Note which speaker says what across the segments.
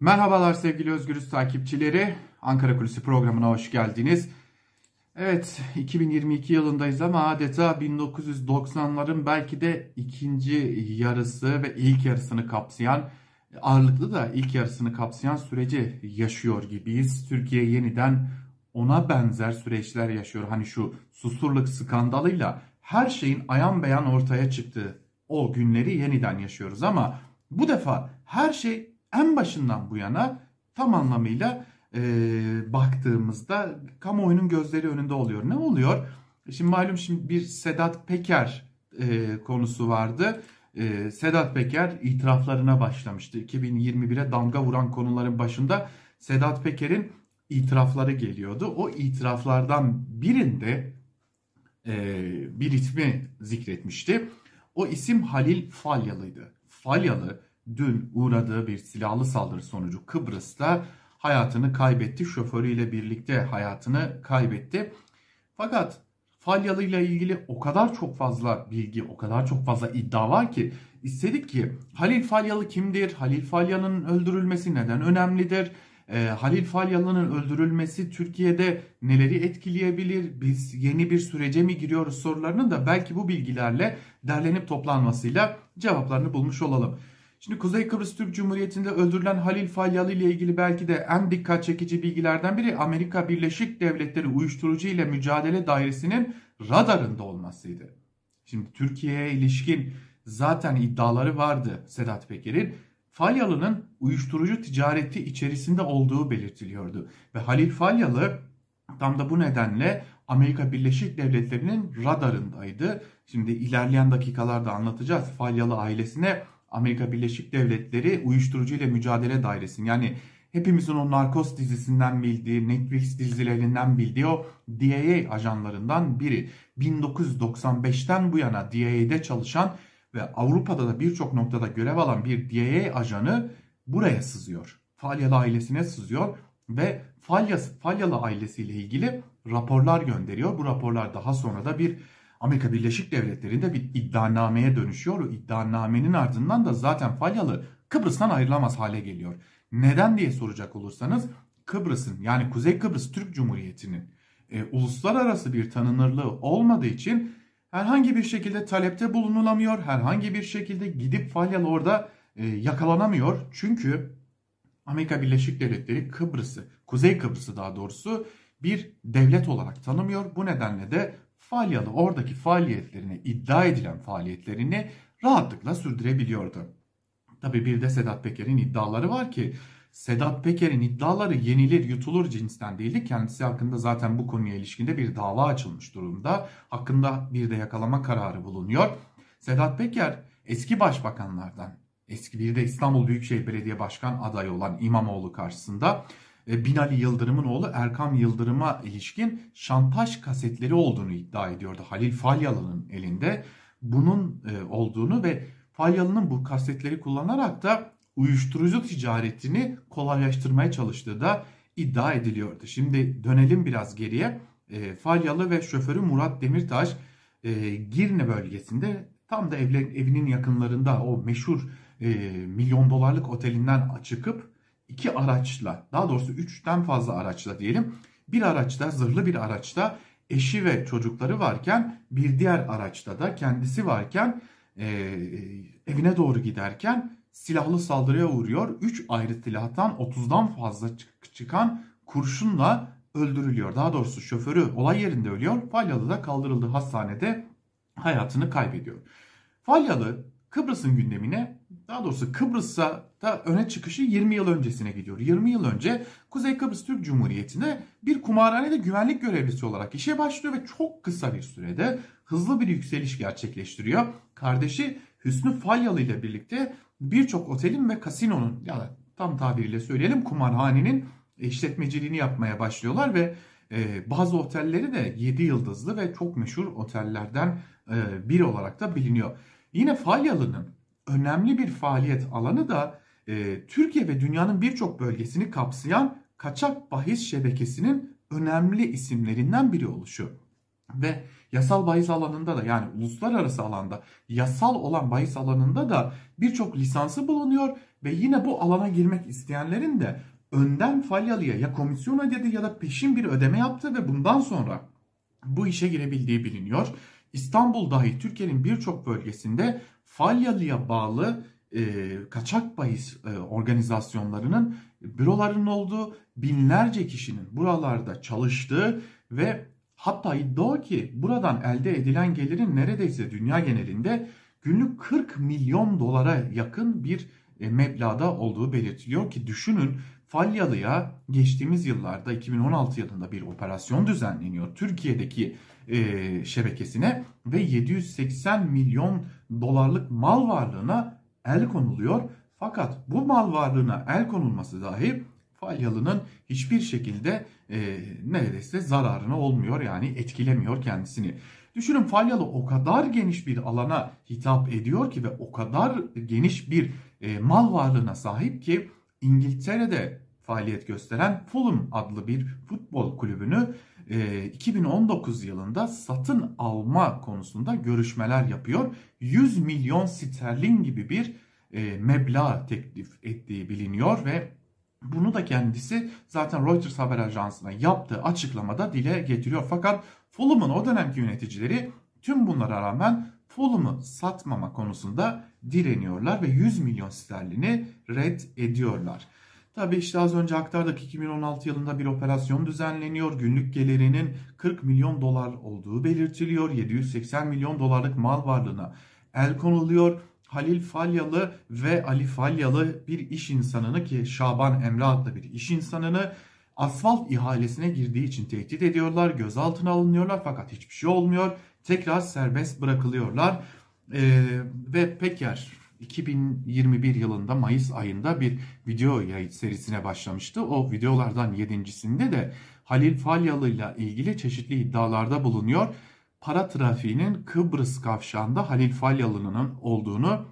Speaker 1: Merhabalar sevgili Özgürüz takipçileri. Ankara Kulisi programına hoş geldiniz. Evet 2022 yılındayız ama adeta 1990'ların belki de ikinci yarısı ve ilk yarısını kapsayan ağırlıklı da ilk yarısını kapsayan süreci yaşıyor gibiyiz. Türkiye yeniden ona benzer süreçler yaşıyor. Hani şu susurluk skandalıyla her şeyin ayan beyan ortaya çıktığı o günleri yeniden yaşıyoruz ama bu defa her şey en başından bu yana tam anlamıyla e, baktığımızda kamuoyunun gözleri önünde oluyor. Ne oluyor? Şimdi malum şimdi bir Sedat Peker e, konusu vardı. E, Sedat Peker itiraflarına başlamıştı. 2021'e damga vuran konuların başında Sedat Peker'in itirafları geliyordu. O itiraflardan birinde e, bir ismi zikretmişti. O isim Halil Falyalı'ydı. Falyalı dün uğradığı bir silahlı saldırı sonucu Kıbrıs'ta hayatını kaybetti. Şoförüyle birlikte hayatını kaybetti. Fakat Falyalı ile ilgili o kadar çok fazla bilgi, o kadar çok fazla iddia var ki istedik ki Halil Falyalı kimdir? Halil Falyalı'nın öldürülmesi neden önemlidir? e, Halil Falyalı'nın öldürülmesi Türkiye'de neleri etkileyebilir? Biz yeni bir sürece mi giriyoruz sorularının da belki bu bilgilerle derlenip toplanmasıyla cevaplarını bulmuş olalım. Şimdi Kuzey Kıbrıs Türk Cumhuriyeti'nde öldürülen Halil Falyalı ile ilgili belki de en dikkat çekici bilgilerden biri Amerika Birleşik Devletleri Uyuşturucu ile Mücadele Dairesi'nin radarında olmasıydı. Şimdi Türkiye'ye ilişkin zaten iddiaları vardı Sedat Peker'in. Falyalı'nın uyuşturucu ticareti içerisinde olduğu belirtiliyordu. Ve Halil Falyalı tam da bu nedenle Amerika Birleşik Devletleri'nin radarındaydı. Şimdi ilerleyen dakikalarda anlatacağız. Falyalı ailesine Amerika Birleşik Devletleri Uyuşturucu ile Mücadele Dairesi yani hepimizin o Narcos dizisinden bildiği, Netflix dizilerinden bildiği o DEA ajanlarından biri. 1995'ten bu yana DEA'de çalışan ve Avrupa'da da birçok noktada görev alan bir DEA ajanı buraya sızıyor. Falyalı ailesine sızıyor ve Falya, Falyalı ailesiyle ilgili raporlar gönderiyor. Bu raporlar daha sonra da bir Amerika Birleşik Devletleri'nde bir iddianameye dönüşüyor. O iddianamenin ardından da zaten Falyalı Kıbrıs'tan ayrılamaz hale geliyor. Neden diye soracak olursanız Kıbrıs'ın yani Kuzey Kıbrıs Türk Cumhuriyeti'nin e, uluslararası bir tanınırlığı olmadığı için herhangi bir şekilde talepte bulunulamıyor. Herhangi bir şekilde gidip Falyalı orada e, yakalanamıyor. Çünkü Amerika Birleşik Devletleri Kıbrıs'ı, Kuzey Kıbrıs'ı daha doğrusu bir devlet olarak tanımıyor. Bu nedenle de Falyalı oradaki faaliyetlerini, iddia edilen faaliyetlerini rahatlıkla sürdürebiliyordu. Tabi bir de Sedat Peker'in iddiaları var ki Sedat Peker'in iddiaları yenilir yutulur cinsten değildi. Kendisi hakkında zaten bu konuya ilişkinde bir dava açılmış durumda. Hakkında bir de yakalama kararı bulunuyor. Sedat Peker eski başbakanlardan, eski bir de İstanbul Büyükşehir Belediye Başkan adayı olan İmamoğlu karşısında Binali Yıldırım'ın oğlu Erkam Yıldırım'a ilişkin şantaj kasetleri olduğunu iddia ediyordu. Halil Falyalı'nın elinde bunun e, olduğunu ve Falyalı'nın bu kasetleri kullanarak da uyuşturucu ticaretini kolaylaştırmaya çalıştığı da iddia ediliyordu. Şimdi dönelim biraz geriye. E, Falyalı ve şoförü Murat Demirtaş e, Girne bölgesinde tam da evle, evinin yakınlarında o meşhur e, milyon dolarlık otelinden çıkıp iki araçla daha doğrusu üçten fazla araçla diyelim bir araçta zırhlı bir araçta eşi ve çocukları varken bir diğer araçta da kendisi varken e, evine doğru giderken silahlı saldırıya uğruyor. 3 ayrı silahtan 30'dan fazla çıkan kurşunla öldürülüyor. Daha doğrusu şoförü olay yerinde ölüyor. Falyalı da kaldırıldığı hastanede hayatını kaybediyor. Falyalı Kıbrıs'ın gündemine daha doğrusu Kıbrıs'a da öne çıkışı 20 yıl öncesine gidiyor. 20 yıl önce Kuzey Kıbrıs Türk Cumhuriyeti'nde bir kumarhanede güvenlik görevlisi olarak işe başlıyor ve çok kısa bir sürede hızlı bir yükseliş gerçekleştiriyor. Kardeşi Hüsnü Falyalı ile birlikte birçok otelin ve kasinonun ya da tam tabiriyle söyleyelim kumarhanenin işletmeciliğini yapmaya başlıyorlar ve e, bazı otelleri de 7 yıldızlı ve çok meşhur otellerden e, biri olarak da biliniyor. Yine Falyalı'nın önemli bir faaliyet alanı da e, Türkiye ve dünyanın birçok bölgesini kapsayan kaçak bahis şebekesinin önemli isimlerinden biri oluşu. Ve yasal bahis alanında da yani uluslararası alanda yasal olan bahis alanında da birçok lisansı bulunuyor ve yine bu alana girmek isteyenlerin de önden Falyalı'ya ya komisyon ödedi ya da peşin bir ödeme yaptı ve bundan sonra bu işe girebildiği biliniyor. İstanbul dahi Türkiye'nin birçok bölgesinde Falyalı'ya bağlı e, kaçak bahis e, organizasyonlarının bürolarının olduğu binlerce kişinin buralarda çalıştığı ve hatta iddia ki buradan elde edilen gelirin neredeyse dünya genelinde günlük 40 milyon dolara yakın bir e, meblağda olduğu belirtiliyor ki düşünün Falyalı'ya geçtiğimiz yıllarda 2016 yılında bir operasyon düzenleniyor. Türkiye'deki e, şebekesine ve 780 milyon dolarlık mal varlığına el konuluyor. Fakat bu mal varlığına el konulması dahi Falyalı'nın hiçbir şekilde e, neredeyse zararına olmuyor yani etkilemiyor kendisini. Düşünün Falyalı o kadar geniş bir alana hitap ediyor ki ve o kadar geniş bir e, mal varlığına sahip ki İngiltere'de faaliyet gösteren Fulham adlı bir futbol kulübünü 2019 e, yılında satın alma konusunda görüşmeler yapıyor. 100 milyon sterlin gibi bir e, meblağ teklif ettiği biliniyor ve bunu da kendisi zaten Reuters haber ajansına yaptığı açıklamada dile getiriyor. Fakat Fulham'ın o dönemki yöneticileri tüm bunlara rağmen Fulham'ı satmama konusunda direniyorlar ve 100 milyon sterlini red ediyorlar. Tabi işte az önce aktardık 2016 yılında bir operasyon düzenleniyor. Günlük gelirinin 40 milyon dolar olduğu belirtiliyor. 780 milyon dolarlık mal varlığına el konuluyor. Halil Falyalı ve Ali Falyalı bir iş insanını ki Şaban Emre adlı bir iş insanını asfalt ihalesine girdiği için tehdit ediyorlar. Gözaltına alınıyorlar fakat hiçbir şey olmuyor. Tekrar serbest bırakılıyorlar. Ee, ve Peker 2021 yılında Mayıs ayında bir video yayın serisine başlamıştı. O videolardan yedincisinde de Halil Falyalı ile ilgili çeşitli iddialarda bulunuyor. Para trafiğinin Kıbrıs kavşağında Halil Falyalı'nın olduğunu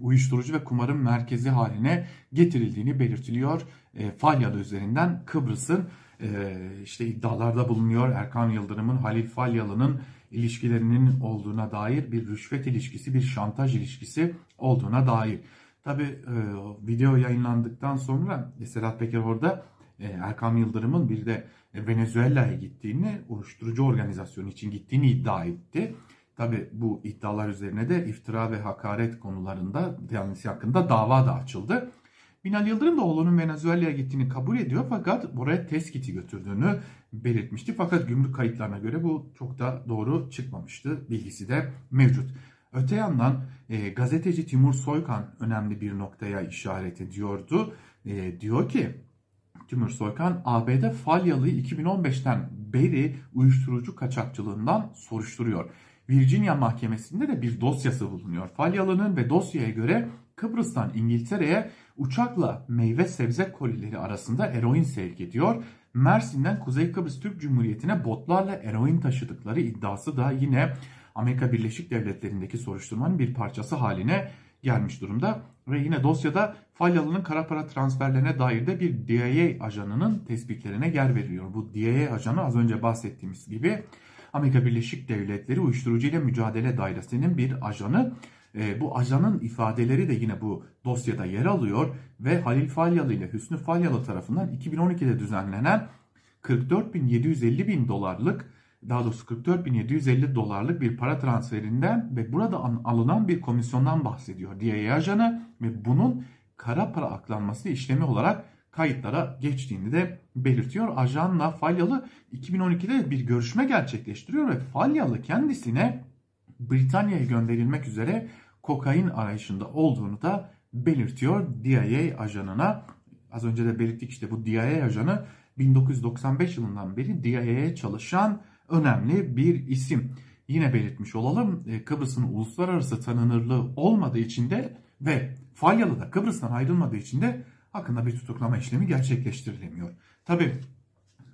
Speaker 1: uyuşturucu ve kumarın merkezi haline getirildiğini belirtiliyor. E, Falyalı üzerinden Kıbrıs'ın e, işte iddialarda bulunuyor. Erkan Yıldırım'ın Halil Falyalı'nın ilişkilerinin olduğuna dair bir rüşvet ilişkisi, bir şantaj ilişkisi olduğuna dair. Tabi e, video yayınlandıktan sonra Sedat Peker orada e, Erkan Yıldırım'ın bir de Venezuela'ya gittiğini, uyuşturucu organizasyonu için gittiğini iddia etti. Tabi bu iddialar üzerine de iftira ve hakaret konularında kendisi hakkında dava da açıldı. Binali Yıldırım da oğlunun Venezuela'ya gittiğini kabul ediyor fakat buraya test kiti götürdüğünü belirtmişti. Fakat gümrük kayıtlarına göre bu çok da doğru çıkmamıştı. Bilgisi de mevcut. Öte yandan e, gazeteci Timur Soykan önemli bir noktaya işaret ediyordu. E, diyor ki Timur Soykan ABD Falyalı'yı 2015'ten beri uyuşturucu kaçakçılığından soruşturuyor. Virginia mahkemesinde de bir dosyası bulunuyor. Falyalı'nın ve dosyaya göre Kıbrıs'tan İngiltere'ye uçakla meyve sebze kolileri arasında eroin sevk ediyor. Mersin'den Kuzey Kıbrıs Türk Cumhuriyeti'ne botlarla eroin taşıdıkları iddiası da yine Amerika Birleşik Devletleri'ndeki soruşturmanın bir parçası haline gelmiş durumda. Ve yine dosyada Falyalı'nın kara para transferlerine dair de bir DIA ajanının tespitlerine yer veriyor. Bu DIA ajanı az önce bahsettiğimiz gibi Amerika Birleşik Devletleri Uyuşturucu ile Mücadele Dairesi'nin bir ajanı. E, bu ajanın ifadeleri de yine bu dosyada yer alıyor ve Halil Falyalı ile Hüsnü Falyalı tarafından 2012'de düzenlenen 44.750 bin dolarlık daha doğrusu 44.750 dolarlık bir para transferinden ve burada alınan bir komisyondan bahsediyor DIA ajanı ve bunun kara para aklanması işlemi olarak kayıtlara geçtiğini de belirtiyor. Ajanla Falyalı 2012'de bir görüşme gerçekleştiriyor ve Falyalı kendisine Britanya'ya gönderilmek üzere kokain arayışında olduğunu da belirtiyor DIA ajanına. Az önce de belirttik işte bu DIA ajanı 1995 yılından beri DIA'ya çalışan önemli bir isim. Yine belirtmiş olalım e, Kıbrıs'ın uluslararası tanınırlığı olmadığı için de ve Falyalı da Kıbrıs'tan ayrılmadığı için de hakkında bir tutuklama işlemi gerçekleştirilemiyor. Tabi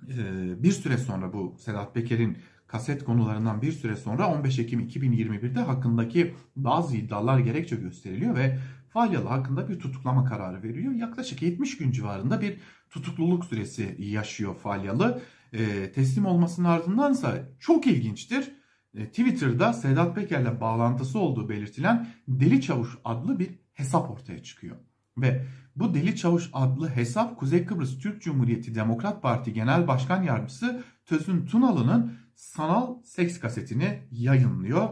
Speaker 1: e, bir süre sonra bu Sedat Peker'in kaset konularından bir süre sonra 15 Ekim 2021'de hakkındaki bazı iddialar gerekçe gösteriliyor ve Falyalı hakkında bir tutuklama kararı veriliyor. Yaklaşık 70 gün civarında bir tutukluluk süresi yaşıyor Falyalı. E, teslim olmasının ardındansa çok ilginçtir. E, Twitter'da Sedat Peker'le bağlantısı olduğu belirtilen Deli Çavuş adlı bir hesap ortaya çıkıyor. Ve bu Deli Çavuş adlı hesap Kuzey Kıbrıs Türk Cumhuriyeti Demokrat Parti Genel Başkan Yardımcısı Tözün Tunalı'nın sanal seks kasetini yayınlıyor.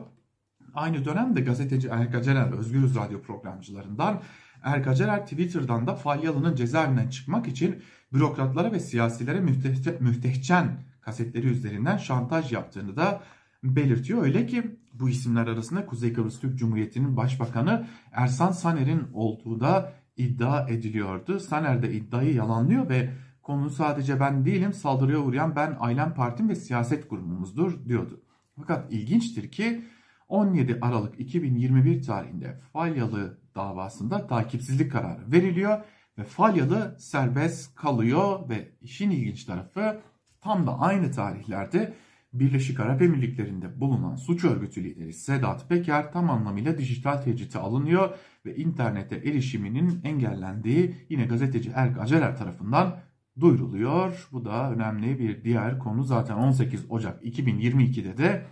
Speaker 1: Aynı dönemde gazeteci Erka Cener Özgürüz Radyo programcılarından Erka Cener Twitter'dan da Falyalı'nın cezaevinden çıkmak için bürokratlara ve siyasilere mühte müstehcen kasetleri üzerinden şantaj yaptığını da belirtiyor. Öyle ki bu isimler arasında Kuzey Kıbrıs Türk Cumhuriyeti'nin Başbakanı Ersan Saner'in olduğu da iddia ediliyordu. Saner de iddiayı yalanlıyor ve konu sadece ben değilim saldırıya uğrayan ben ailem partim ve siyaset grubumuzdur diyordu. Fakat ilginçtir ki 17 Aralık 2021 tarihinde Falyalı davasında takipsizlik kararı veriliyor ve Falyalı serbest kalıyor ve işin ilginç tarafı tam da aynı tarihlerde Birleşik Arap Emirlikleri'nde bulunan suç örgütü lideri Sedat Peker tam anlamıyla dijital tecrite alınıyor ve internete erişiminin engellendiği yine gazeteci Erk Acerer tarafından duyuruluyor. Bu da önemli bir diğer konu. Zaten 18 Ocak 2022'de de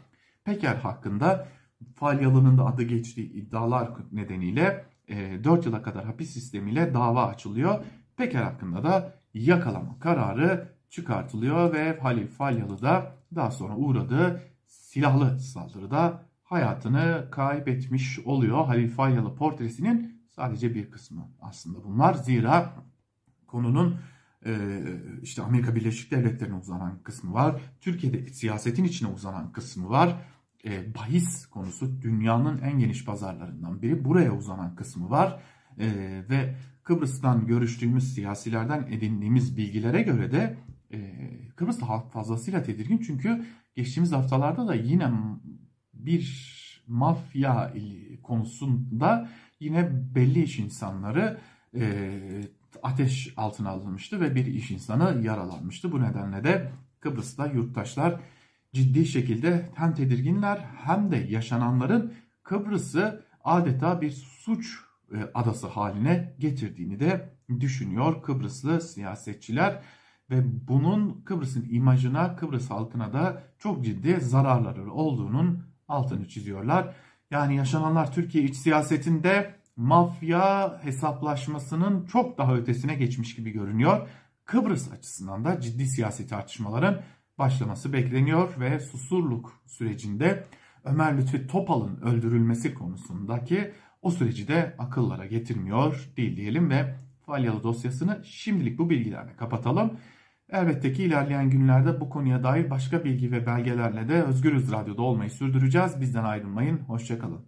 Speaker 1: Peker hakkında Falyalı'nın da adı geçtiği iddialar nedeniyle 4 yıla kadar hapis sistemiyle dava açılıyor. Peker hakkında da yakalama kararı çıkartılıyor ve Halil Falyalı da daha sonra uğradığı silahlı saldırıda hayatını kaybetmiş oluyor. Halil Falyalı portresinin sadece bir kısmı aslında bunlar. Zira konunun e, işte Amerika Birleşik Devletleri'ne uzanan kısmı var. Türkiye'de siyasetin içine uzanan kısmı var. E, bahis konusu dünyanın en geniş pazarlarından biri. Buraya uzanan kısmı var. E, ve Kıbrıs'tan görüştüğümüz siyasilerden edindiğimiz bilgilere göre de e, Kıbrıs'ta halk fazlasıyla tedirgin çünkü geçtiğimiz haftalarda da yine bir mafya konusunda yine belli iş insanları e, ateş altına alınmıştı ve bir iş insanı yaralanmıştı. Bu nedenle de Kıbrıs'ta yurttaşlar ciddi şekilde hem tedirginler hem de yaşananların Kıbrıs'ı adeta bir suç e, adası haline getirdiğini de düşünüyor Kıbrıslı siyasetçiler ve bunun Kıbrıs'ın imajına, Kıbrıs halkına da çok ciddi zararları olduğunun altını çiziyorlar. Yani yaşananlar Türkiye iç siyasetinde mafya hesaplaşmasının çok daha ötesine geçmiş gibi görünüyor. Kıbrıs açısından da ciddi siyasi tartışmaların başlaması bekleniyor ve Susurluk sürecinde Ömer Lütfi Topal'ın öldürülmesi konusundaki o süreci de akıllara getirmiyor değil diyelim ve Falyalı dosyasını şimdilik bu bilgilerle kapatalım. Elbette ki ilerleyen günlerde bu konuya dair başka bilgi ve belgelerle de Özgürüz Radyo'da olmayı sürdüreceğiz. Bizden ayrılmayın, hoşçakalın.